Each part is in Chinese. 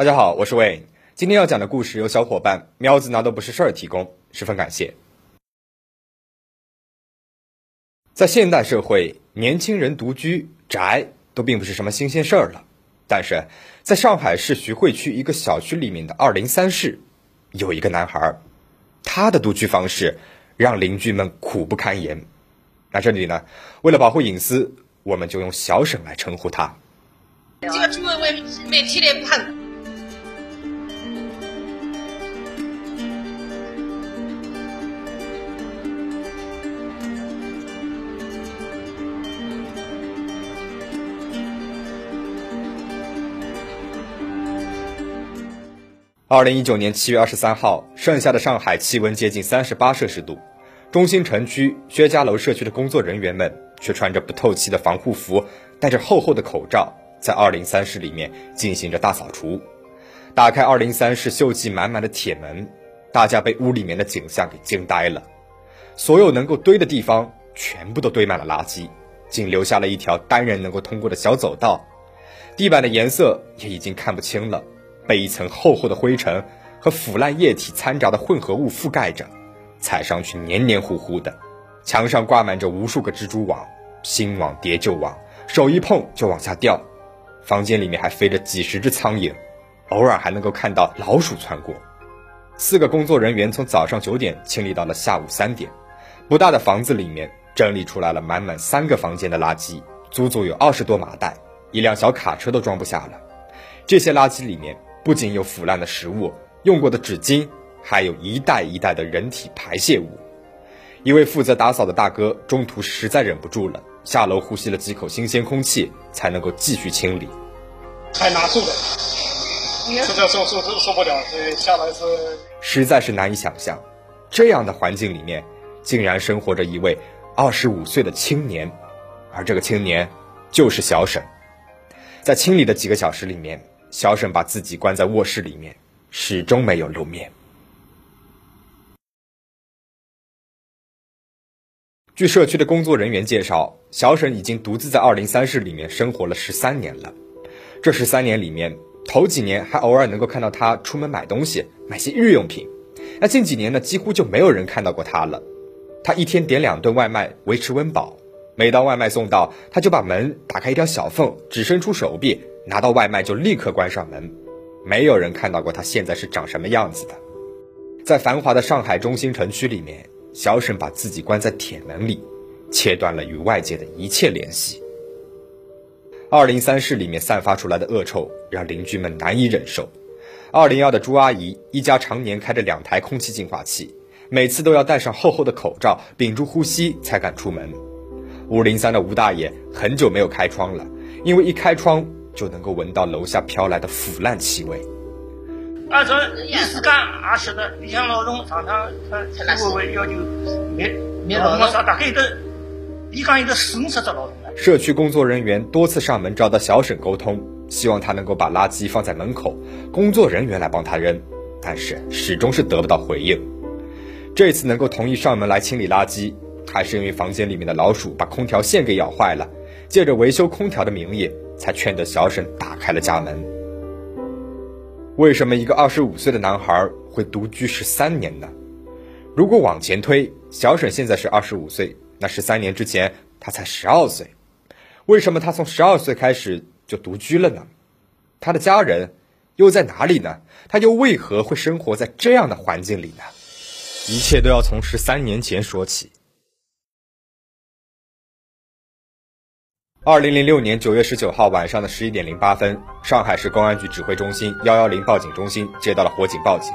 大家好，我是魏。今天要讲的故事由小伙伴喵子拿都不是事儿提供，十分感谢。在现代社会，年轻人独居宅都并不是什么新鲜事儿了。但是，在上海市徐汇区一个小区里面的二零三室，有一个男孩，他的独居方式让邻居们苦不堪言。那这里呢，为了保护隐私，我们就用小沈来称呼他。这个主人为每天的盘。二零一九年七月二十三号，盛夏的上海气温接近三十八摄氏度，中心城区薛家楼社区的工作人员们却穿着不透气的防护服，戴着厚厚的口罩，在二零三室里面进行着大扫除。打开二零三室锈迹满满的铁门，大家被屋里面的景象给惊呆了。所有能够堆的地方全部都堆满了垃圾，仅留下了一条单人能够通过的小走道，地板的颜色也已经看不清了。被一层厚厚的灰尘和腐烂液体掺杂的混合物覆盖着，踩上去黏黏糊糊的。墙上挂满着无数个蜘蛛网，新网叠旧网，手一碰就往下掉。房间里面还飞着几十只苍蝇，偶尔还能够看到老鼠窜过。四个工作人员从早上九点清理到了下午三点，不大的房子里面整理出来了满满三个房间的垃圾，足足有二十多麻袋，一辆小卡车都装不下了。这些垃圾里面。不仅有腐烂的食物、用过的纸巾，还有一袋一袋的人体排泄物。一位负责打扫的大哥中途实在忍不住了，下楼呼吸了几口新鲜空气，才能够继续清理。太难受了，实在受受受受不了，所以下来是实在是难以想象，这样的环境里面竟然生活着一位二十五岁的青年，而这个青年就是小沈。在清理的几个小时里面。小沈把自己关在卧室里面，始终没有露面。据社区的工作人员介绍，小沈已经独自在二零三室里面生活了十三年了。这十三年里面，头几年还偶尔能够看到他出门买东西，买些日用品。那近几年呢，几乎就没有人看到过他了。他一天点两顿外卖维持温饱，每当外卖送到，他就把门打开一条小缝，只伸出手臂。拿到外卖就立刻关上门，没有人看到过他现在是长什么样子的。在繁华的上海中心城区里面，小沈把自己关在铁门里，切断了与外界的一切联系。二零三室里面散发出来的恶臭让邻居们难以忍受。二零幺的朱阿姨一家常年开着两台空气净化器，每次都要戴上厚厚的口罩，屏住呼吸才敢出门。五零三的吴大爷很久没有开窗了，因为一开窗。就能够闻到楼下飘来的腐烂气味。干啊，是的，你像老总常常他会不会要求灭灭老么啥，大概都一干一个损失着老总社区工作人员多次上门找到小沈沟通，希望他能够把垃圾放在门口，工作人员来帮他扔，但是始终是得不到回应。这次能够同意上门来清理垃圾，还是因为房间里面的老鼠把空调线给咬坏了，借着维修空调的名义。才劝得小沈打开了家门。为什么一个二十五岁的男孩会独居十三年呢？如果往前推，小沈现在是二十五岁，那十三年之前他才十二岁。为什么他从十二岁开始就独居了呢？他的家人又在哪里呢？他又为何会生活在这样的环境里呢？一切都要从十三年前说起。二零零六年九月十九号晚上的十一点零八分，上海市公安局指挥中心幺幺零报警中心接到了火警报警，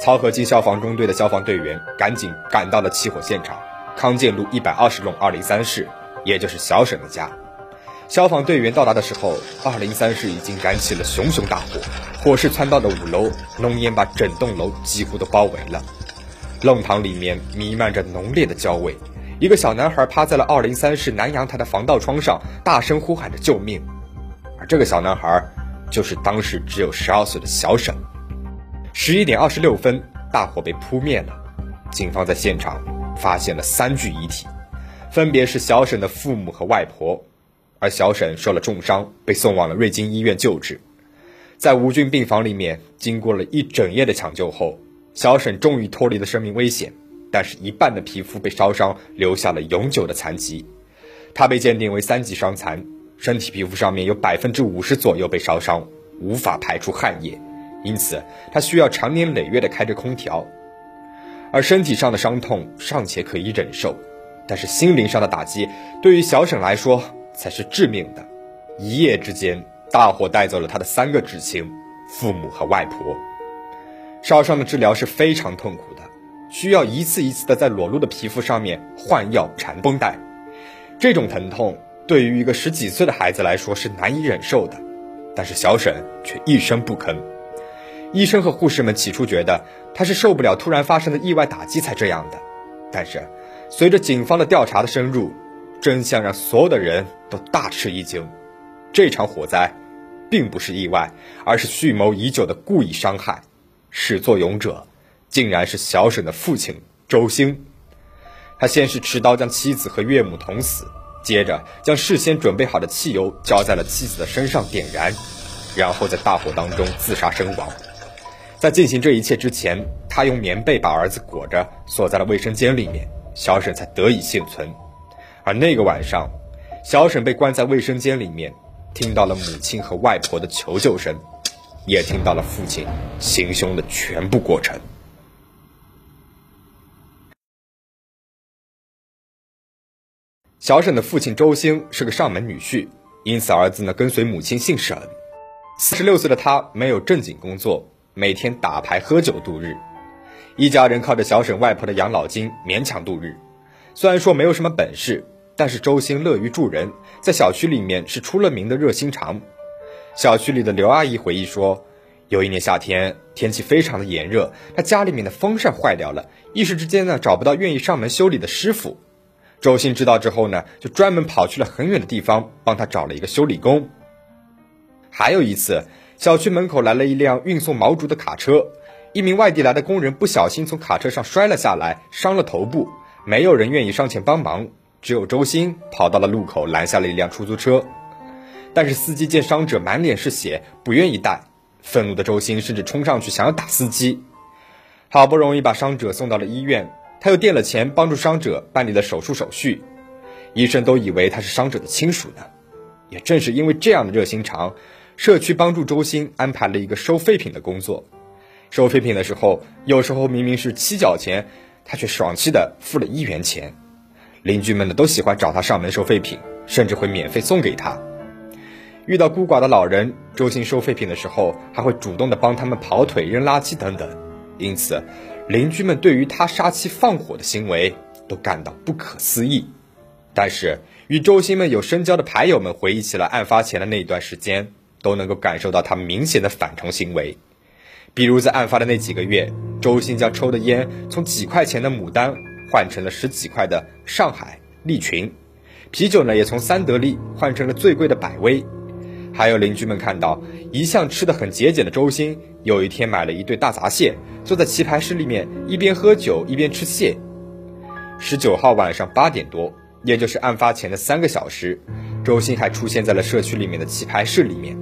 漕河泾消防中队的消防队员赶紧赶到了起火现场，康健路一百二十弄二零三室，也就是小沈的家。消防队员到达的时候，二零三室已经燃起了熊熊大火，火势窜到了五楼，浓烟把整栋楼几乎都包围了，弄堂里面弥漫着浓烈的焦味。一个小男孩趴在了二零三室南阳台的防盗窗上，大声呼喊着救命。而这个小男孩，就是当时只有十二岁的小沈。十一点二十六分，大火被扑灭了。警方在现场发现了三具遗体，分别是小沈的父母和外婆。而小沈受了重伤，被送往了瑞金医院救治。在无菌病房里面，经过了一整夜的抢救后，小沈终于脱离了生命危险，但是一半的皮肤被烧伤，留下了永久的残疾。他被鉴定为三级伤残，身体皮肤上面有百分之五十左右被烧伤，无法排出汗液，因此他需要长年累月的开着空调。而身体上的伤痛尚且可以忍受，但是心灵上的打击对于小沈来说才是致命的。一夜之间。大火带走了他的三个至亲、父母和外婆。烧伤的治疗是非常痛苦，需要一次一次的在裸露的皮肤上面换药、缠绷带。这种疼痛对于一个十几岁的孩子来说是难以忍受的，但是小沈却一声不吭。医生和护士们起初觉得他是受不了突然发生的意外打击才这样的，但是随着警方的调查的深入，真相让所有的人都大吃一惊：这场火灾。并不是意外，而是蓄谋已久的故意伤害。始作俑者，竟然是小沈的父亲周兴。他先是持刀将妻子和岳母捅死，接着将事先准备好的汽油浇在了妻子的身上点燃，然后在大火当中自杀身亡。在进行这一切之前，他用棉被把儿子裹着，锁在了卫生间里面，小沈才得以幸存。而那个晚上，小沈被关在卫生间里面。听到了母亲和外婆的求救声，也听到了父亲行凶的全部过程。小沈的父亲周兴是个上门女婿，因此儿子呢跟随母亲姓沈。四十六岁的他没有正经工作，每天打牌喝酒度日，一家人靠着小沈外婆的养老金勉强度日。虽然说没有什么本事。但是周兴乐于助人，在小区里面是出了名的热心肠。小区里的刘阿姨回忆说，有一年夏天，天气非常的炎热，她家里面的风扇坏掉了，一时之间呢找不到愿意上门修理的师傅。周兴知道之后呢，就专门跑去了很远的地方，帮他找了一个修理工。还有一次，小区门口来了一辆运送毛竹的卡车，一名外地来的工人不小心从卡车上摔了下来，伤了头部，没有人愿意上前帮忙。只有周鑫跑到了路口拦下了一辆出租车，但是司机见伤者满脸是血，不愿意带。愤怒的周鑫甚至冲上去想要打司机。好不容易把伤者送到了医院，他又垫了钱帮助伤者办理了手术手续。医生都以为他是伤者的亲属呢。也正是因为这样的热心肠，社区帮助周星安排了一个收废品的工作。收废品的时候，有时候明明是七角钱，他却爽气的付了一元钱。邻居们呢都喜欢找他上门收废品，甚至会免费送给他。遇到孤寡的老人，周兴收废品的时候，还会主动的帮他们跑腿、扔垃圾等等。因此，邻居们对于他杀妻放火的行为都感到不可思议。但是，与周兴们有深交的牌友们回忆起了案发前的那一段时间，都能够感受到他明显的反常行为。比如在案发的那几个月，周兴将抽的烟从几块钱的牡丹。换成了十几块的上海利群，啤酒呢也从三得利换成了最贵的百威。还有邻居们看到，一向吃的很节俭的周星，有一天买了一对大闸蟹，坐在棋牌室里面一边喝酒一边吃蟹。十九号晚上八点多，也就是案发前的三个小时，周星还出现在了社区里面的棋牌室里面。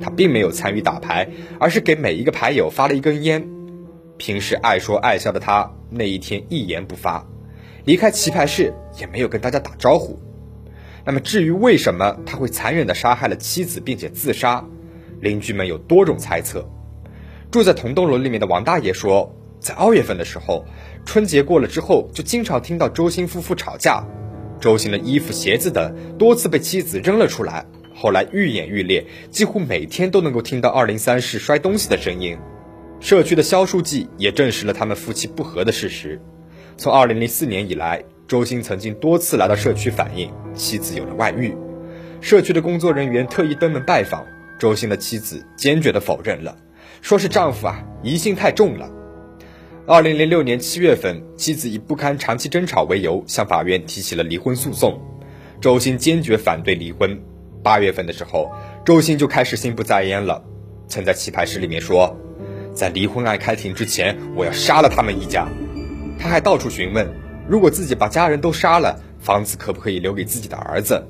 他并没有参与打牌，而是给每一个牌友发了一根烟。平时爱说爱笑的他，那一天一言不发，离开棋牌室也没有跟大家打招呼。那么至于为什么他会残忍地杀害了妻子并且自杀，邻居们有多种猜测。住在同栋楼里面的王大爷说，在二月份的时候，春节过了之后，就经常听到周兴夫妇吵架，周兴的衣服、鞋子等多次被妻子扔了出来，后来愈演愈烈，几乎每天都能够听到二零三室摔东西的声音。社区的肖书记也证实了他们夫妻不和的事实。从2004年以来，周星曾经多次来到社区反映妻子有了外遇。社区的工作人员特意登门拜访，周星的妻子坚决地否认了，说是丈夫啊疑心太重了。2006年7月份，妻子以不堪长期争吵为由向法院提起了离婚诉讼，周星坚决反对离婚。8月份的时候，周星就开始心不在焉了，曾在棋牌室里面说。在离婚案开庭之前，我要杀了他们一家。他还到处询问，如果自己把家人都杀了，房子可不可以留给自己的儿子？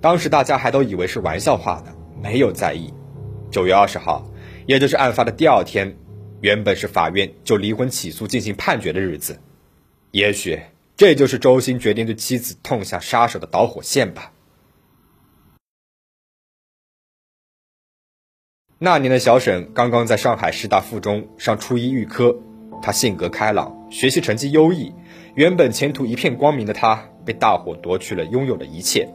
当时大家还都以为是玩笑话呢，没有在意。九月二十号，也就是案发的第二天，原本是法院就离婚起诉进行判决的日子。也许这就是周鑫决定对妻子痛下杀手的导火线吧。那年的小沈刚刚在上海师大附中上初一预科，他性格开朗，学习成绩优异，原本前途一片光明的他，被大火夺去了拥有的一切。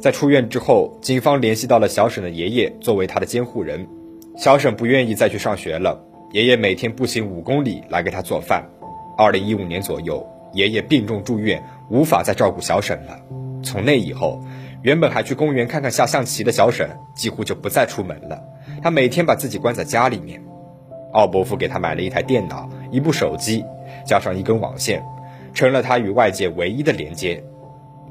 在出院之后，警方联系到了小沈的爷爷作为他的监护人。小沈不愿意再去上学了，爷爷每天步行五公里来给他做饭。二零一五年左右，爷爷病重住院，无法再照顾小沈了。从那以后，原本还去公园看看下象棋的小沈，几乎就不再出门了。他每天把自己关在家里面。奥伯父给他买了一台电脑、一部手机，加上一根网线，成了他与外界唯一的连接。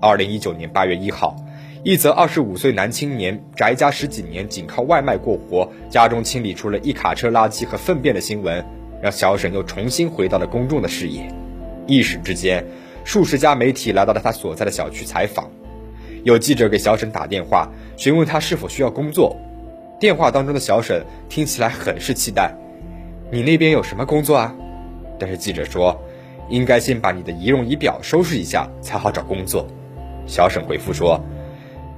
二零一九年八月一号。一则二十五岁男青年宅家十几年，仅靠外卖过活，家中清理出了一卡车垃圾和粪便的新闻，让小沈又重新回到了公众的视野。一时之间，数十家媒体来到了他所在的小区采访，有记者给小沈打电话，询问他是否需要工作。电话当中的小沈听起来很是期待：“你那边有什么工作啊？”但是记者说：“应该先把你的仪容仪表收拾一下，才好找工作。”小沈回复说。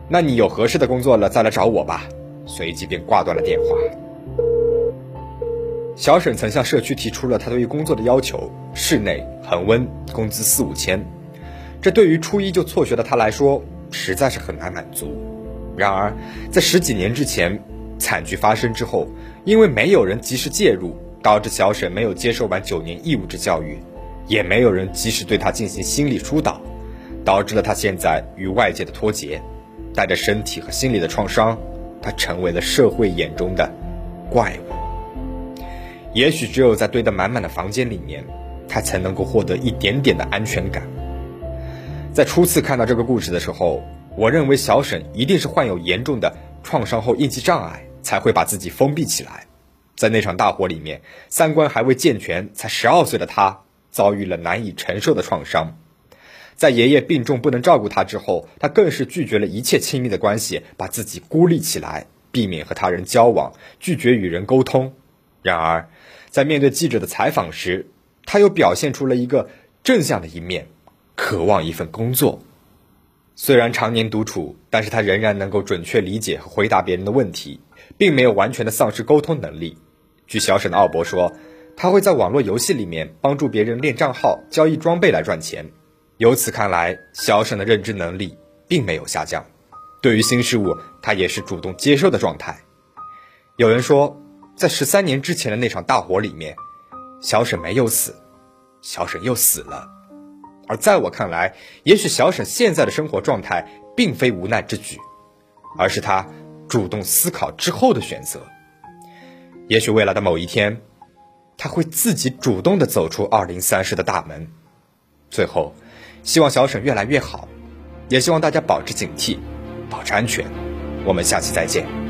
那你有合适的工作了再来找我吧。随即便挂断了电话。小沈曾向社区提出了他对于工作的要求：室内、恒温，工资四五千。这对于初一就辍学的他来说，实在是很难满足。然而，在十几年之前，惨剧发生之后，因为没有人及时介入，导致小沈没有接受完九年义务制教育，也没有人及时对他进行心理疏导，导致了他现在与外界的脱节。带着身体和心理的创伤，他成为了社会眼中的怪物。也许只有在堆得满满的房间里面，他才能够获得一点点的安全感。在初次看到这个故事的时候，我认为小沈一定是患有严重的创伤后应激障碍，才会把自己封闭起来。在那场大火里面，三观还未健全，才十二岁的他遭遇了难以承受的创伤。在爷爷病重不能照顾他之后，他更是拒绝了一切亲密的关系，把自己孤立起来，避免和他人交往，拒绝与人沟通。然而，在面对记者的采访时，他又表现出了一个正向的一面，渴望一份工作。虽然常年独处，但是他仍然能够准确理解和回答别人的问题，并没有完全的丧失沟通能力。据小沈的奥博说，他会在网络游戏里面帮助别人练账号、交易装备来赚钱。由此看来，小沈的认知能力并没有下降，对于新事物，他也是主动接受的状态。有人说，在十三年之前的那场大火里面，小沈没有死，小沈又死了。而在我看来，也许小沈现在的生活状态并非无奈之举，而是他主动思考之后的选择。也许未来的某一天，他会自己主动的走出二零三室的大门。最后。希望小沈越来越好，也希望大家保持警惕，保持安全。我们下期再见。